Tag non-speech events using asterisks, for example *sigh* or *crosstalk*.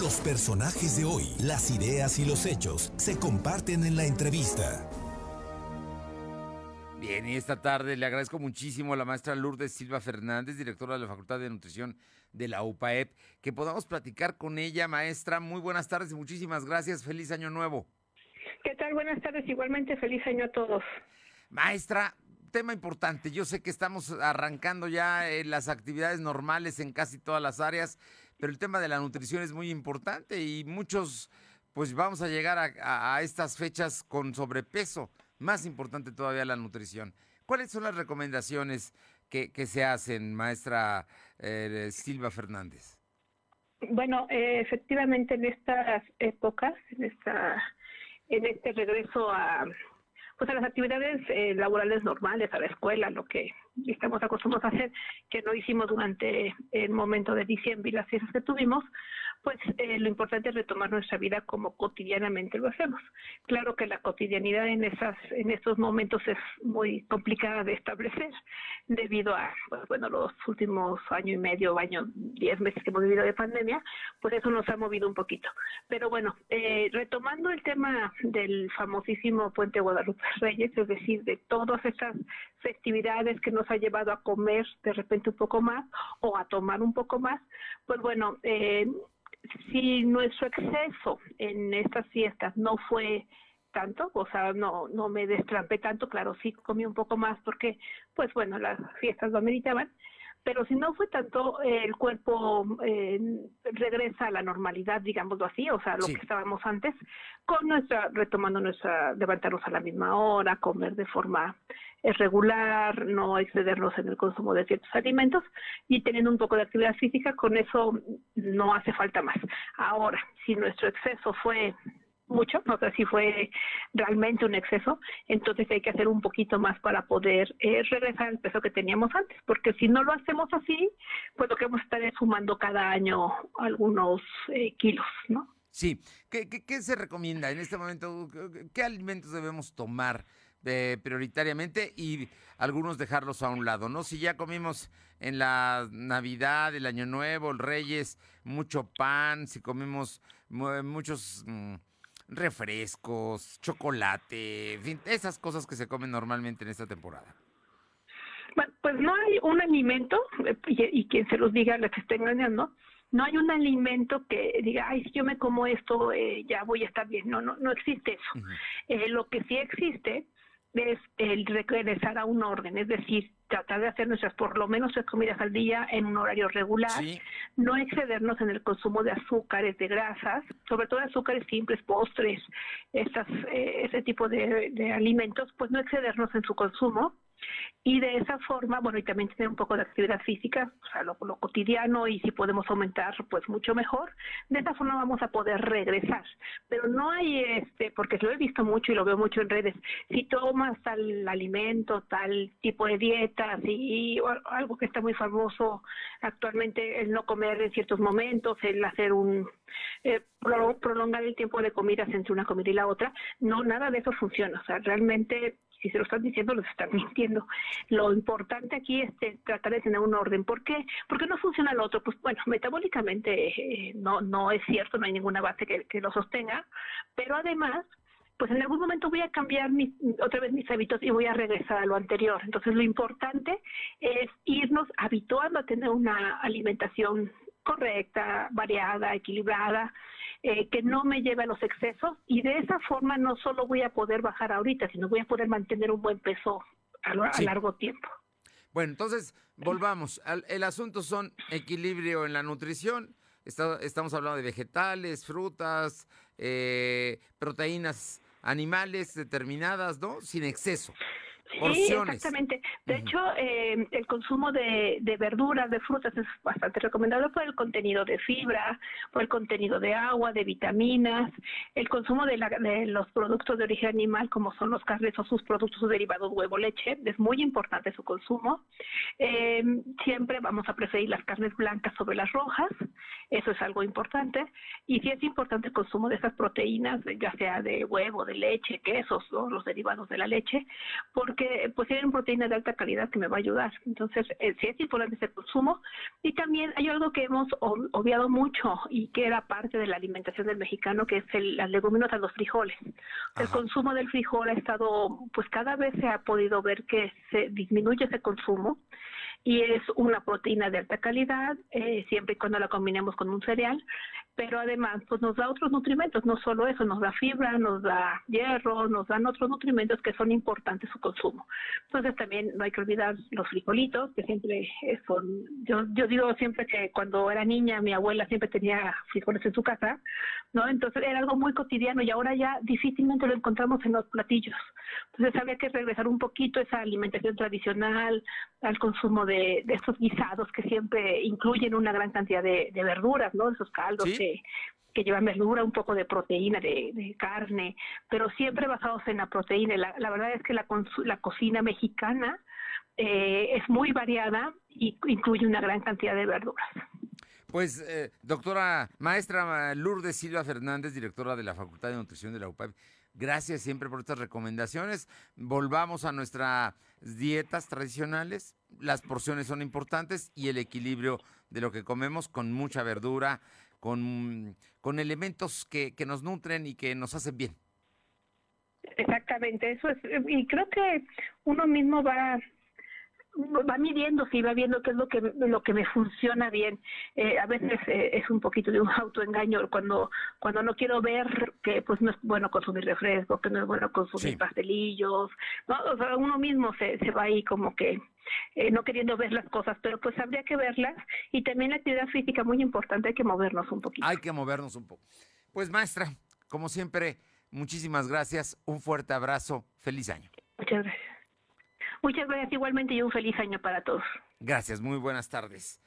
Los personajes de hoy, las ideas y los hechos se comparten en la entrevista. Bien, y esta tarde le agradezco muchísimo a la maestra Lourdes Silva Fernández, directora de la Facultad de Nutrición de la UPAEP, que podamos platicar con ella, maestra. Muy buenas tardes y muchísimas gracias. Feliz año nuevo. ¿Qué tal? Buenas tardes. Igualmente, feliz año a todos. Maestra, tema importante. Yo sé que estamos arrancando ya las actividades normales en casi todas las áreas, pero el tema de la nutrición es muy importante y muchos, pues vamos a llegar a estas fechas con sobrepeso más importante todavía la nutrición. ¿Cuáles son las recomendaciones que, se hacen, maestra eh, Silva Fernández? Bueno, eh, efectivamente en estas épocas, en esta, en este regreso a pues a las actividades eh, laborales normales, a la escuela, lo que estamos acostumbrados a hacer, que no hicimos durante el momento de diciembre y las fiestas que tuvimos, pues eh, lo importante es retomar nuestra vida como cotidianamente lo hacemos. Claro que la cotidianidad en esas en estos momentos es muy complicada de establecer debido a pues, bueno los últimos año y medio, año diez meses que hemos vivido de pandemia, pues eso nos ha movido un poquito. Pero bueno, eh, retomando el tema del famosísimo Puente Guadalupe Reyes, es decir, de todas estas festividades que nos ha llevado a comer de repente un poco más o a tomar un poco más, pues bueno, eh, si nuestro exceso en estas fiestas no fue tanto, o sea, no, no me destrampé tanto, claro, sí comí un poco más porque, pues bueno, las fiestas lo ameritaban, pero si no fue tanto, el cuerpo eh, regresa a la normalidad, digámoslo así, o sea, lo que estábamos antes, con nuestra, retomando nuestra, levantarnos a la misma hora, comer de forma eh, regular, no excedernos en el consumo de ciertos alimentos y teniendo un poco de actividad física, con eso no hace falta más. Ahora, si nuestro exceso fue mucho, no sé si fue realmente un exceso, entonces hay que hacer un poquito más para poder eh, regresar al peso que teníamos antes, porque si no lo hacemos así, pues lo que vamos a estar es sumando cada año algunos eh, kilos, ¿no? Sí, ¿Qué, ¿Qué, se recomienda en este momento? ¿Qué alimentos debemos tomar eh, prioritariamente y algunos dejarlos a un lado, ¿no? Si ya comimos en la Navidad, el Año Nuevo, el Reyes, mucho pan, si comimos muchos... Mm, refrescos, chocolate, en fin, esas cosas que se comen normalmente en esta temporada. Bueno, pues no hay un alimento, eh, y, quien se los diga, les esté engañando, no hay un alimento que diga, ay, si yo me como esto, eh, ya voy a estar bien. No, no, no existe eso. Eh, lo que sí existe es el regresar a un orden, es decir, tratar de hacer nuestras por lo menos tres comidas al día en un horario regular, no excedernos en el consumo de azúcares, de grasas, sobre todo azúcares simples, postres, estas, eh, ese tipo de, de alimentos, pues no excedernos en su consumo y de esa forma, bueno, y también tener un poco de actividad física, o sea, lo, cotidiano y si podemos aumentar, pues mucho mejor. De esa forma vamos a poder regresar. Pero no hay, este, porque lo he visto mucho y lo veo mucho en redes, si tomas tal alimento, tal tipo de dieta, y algo que está muy famoso actualmente, el no comer en ciertos momentos, el hacer un, eh, prolongar el tiempo de comidas entre una comida y la otra, no, nada de eso funciona. O sea, realmente si se lo están diciendo, los están *laughs* mintiendo. Lo importante aquí es tratar de tener un orden. ¿Por qué? Porque no funciona lo otro. Pues bueno, metabólicamente eh, no, no es cierto, no hay ninguna base que, que lo sostenga, pero además pues en algún momento voy a cambiar otra vez mis hábitos y voy a regresar a lo anterior. Entonces lo importante es irnos habituando a tener una alimentación correcta, variada, equilibrada, eh, que no me lleve a los excesos y de esa forma no solo voy a poder bajar ahorita, sino voy a poder mantener un buen peso a, largo tiempo. Bueno, entonces volvamos. el asunto son equilibrio en la nutrición. estamos hablando de vegetales, frutas, eh, proteínas animales determinadas, ¿no? Sin exceso. Sí, exactamente. De hecho, eh, el consumo de, de, verduras, de frutas es bastante recomendado por el contenido de fibra, por el contenido de agua, de vitaminas, el consumo de, los productos de origen animal, como son los carnes o sus productos derivados, huevo, leche, es muy importante su consumo. Eh, siempre vamos a preferir las carnes blancas sobre las rojas. Eso es algo importante. Y sí es importante el consumo de esas proteínas, ya sea de huevo, de leche, quesos, o los derivados de la leche, porque pues tienen proteínas de alta calidad que me va a ayudar. Entonces, eh, sí es importante ese consumo. Y también hay algo que hemos obviado mucho y que era parte de la alimentación del mexicano, que es el, las leguminosas, los frijoles. El consumo del frijol ha estado, pues cada vez se ha podido ver que se disminuye ese consumo y es una proteína de alta calidad, eh, siempre y cuando la combinemos con un cereal, pero además pues nos da otros nutrimentos, no solo eso, nos da fibra, nos da hierro, nos dan otros nutrimentos que son importantes su consumo. Entonces también no hay que olvidar los frijolitos, que siempre son, yo, yo digo siempre que cuando era niña mi abuela siempre tenía frijoles en su casa, ¿no? Entonces era algo muy cotidiano y ahora ya difícilmente lo encontramos en los platillos. Entonces habría que regresar un poquito a esa alimentación tradicional, al consumo de, de estos guisados que siempre incluyen una gran cantidad de, verduras, ¿no? Esos caldos que, llevan verdura, un poco de proteína, de, carne, pero siempre basados en la proteína. La, verdad es que la, la cocina mexicana eh, es muy variada y incluye una gran cantidad de verduras. Pues, eh, doctora maestra Lourdes Silva Fernández, directora de la Facultad de Nutrición de la UPAP, gracias siempre por estas recomendaciones. Volvamos a nuestras dietas tradicionales. Las porciones son importantes y el equilibrio de lo que comemos con mucha verdura, con, con elementos que, que nos nutren y que nos hacen bien. Exactamente, eso es, y creo que uno mismo va va midiendo si va viendo qué es lo que lo que me funciona bien. Eh, a veces eh, es un poquito de un autoengaño cuando cuando no quiero ver que pues no es bueno consumir refresco que no es bueno consumir pastelillos no o sea, uno mismo se, se va ahí como que eh, no queriendo ver las cosas pero pues habría que verlas. Y también la actividad física muy importante hay que movernos un poquito. Hay que movernos un poco pues maestra como siempre muchísimas gracias. Un fuerte abrazo. Feliz año. Muchas gracias Muchas gracias igualmente y un feliz año para todos. Gracias, muy buenas tardes.